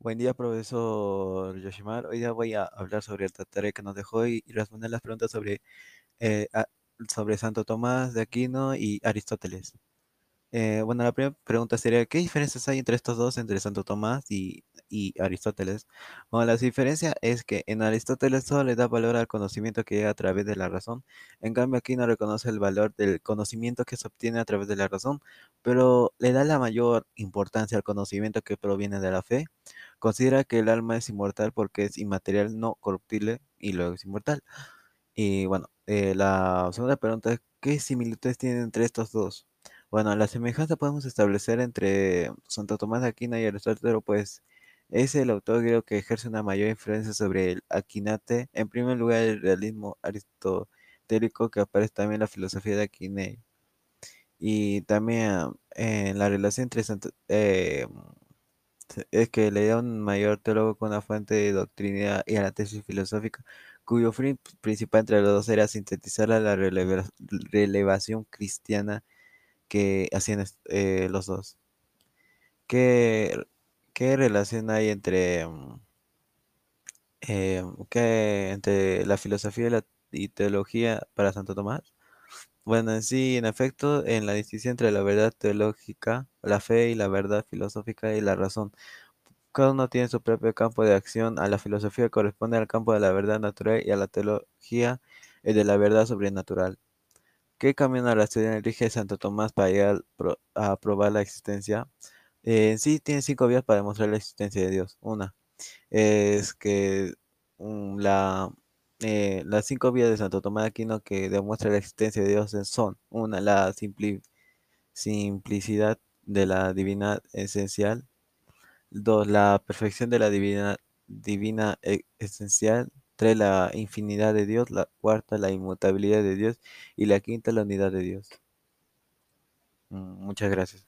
Buen día, profesor Yoshimar. Hoy día voy a hablar sobre el tarea que nos dejó y, responder las preguntas sobre, eh, sobre Santo Tomás de Aquino y Aristóteles. Eh, bueno, la primera pregunta sería, ¿qué diferencias hay entre estos dos, entre Santo Tomás y, y Aristóteles? Bueno, la diferencia es que en Aristóteles solo le da valor al conocimiento que llega a través de la razón. En cambio, aquí no reconoce el valor del conocimiento que se obtiene a través de la razón, pero le da la mayor importancia al conocimiento que proviene de la fe. Considera que el alma es inmortal porque es inmaterial, no corruptible y luego es inmortal. Y bueno, eh, la segunda pregunta es, ¿qué similitudes tienen entre estos dos? Bueno, la semejanza podemos establecer entre Santo Tomás de Aquino y Aristóteles, pues es el autor griego que ejerce una mayor influencia sobre el Aquinate. En primer lugar, el realismo aristotélico que aparece también en la filosofía de Aquine. Y también eh, la relación entre eh, es que le da un mayor teólogo con una fuente de doctrina y a la tesis filosófica, cuyo fin principal entre los dos era sintetizar la releva- relevación cristiana que hacían eh, los dos. ¿Qué, qué relación hay entre, mm, eh, qué- entre la filosofía y la teología para Santo Tomás? Bueno, en sí, en efecto, en la distinción entre la verdad teológica, la fe y la verdad filosófica y la razón. Cada uno tiene su propio campo de acción. A la filosofía corresponde al campo de la verdad natural y a la teología el de la verdad sobrenatural. ¿Qué camino racional elige Santo Tomás para llegar a probar la existencia? Eh, en sí, tiene cinco vías para demostrar la existencia de Dios. Una es que mm, eh, las cinco vías de Santo Tomás de Aquino que demuestran la existencia de Dios son, una, la simpli- simplicidad de la divina esencial. Dos, la perfección de la divina, divina e- esencial. Tres, la infinidad de Dios. La cuarta, la inmutabilidad de Dios. Y la quinta, la unidad de Dios. Mm, Muchas gracias.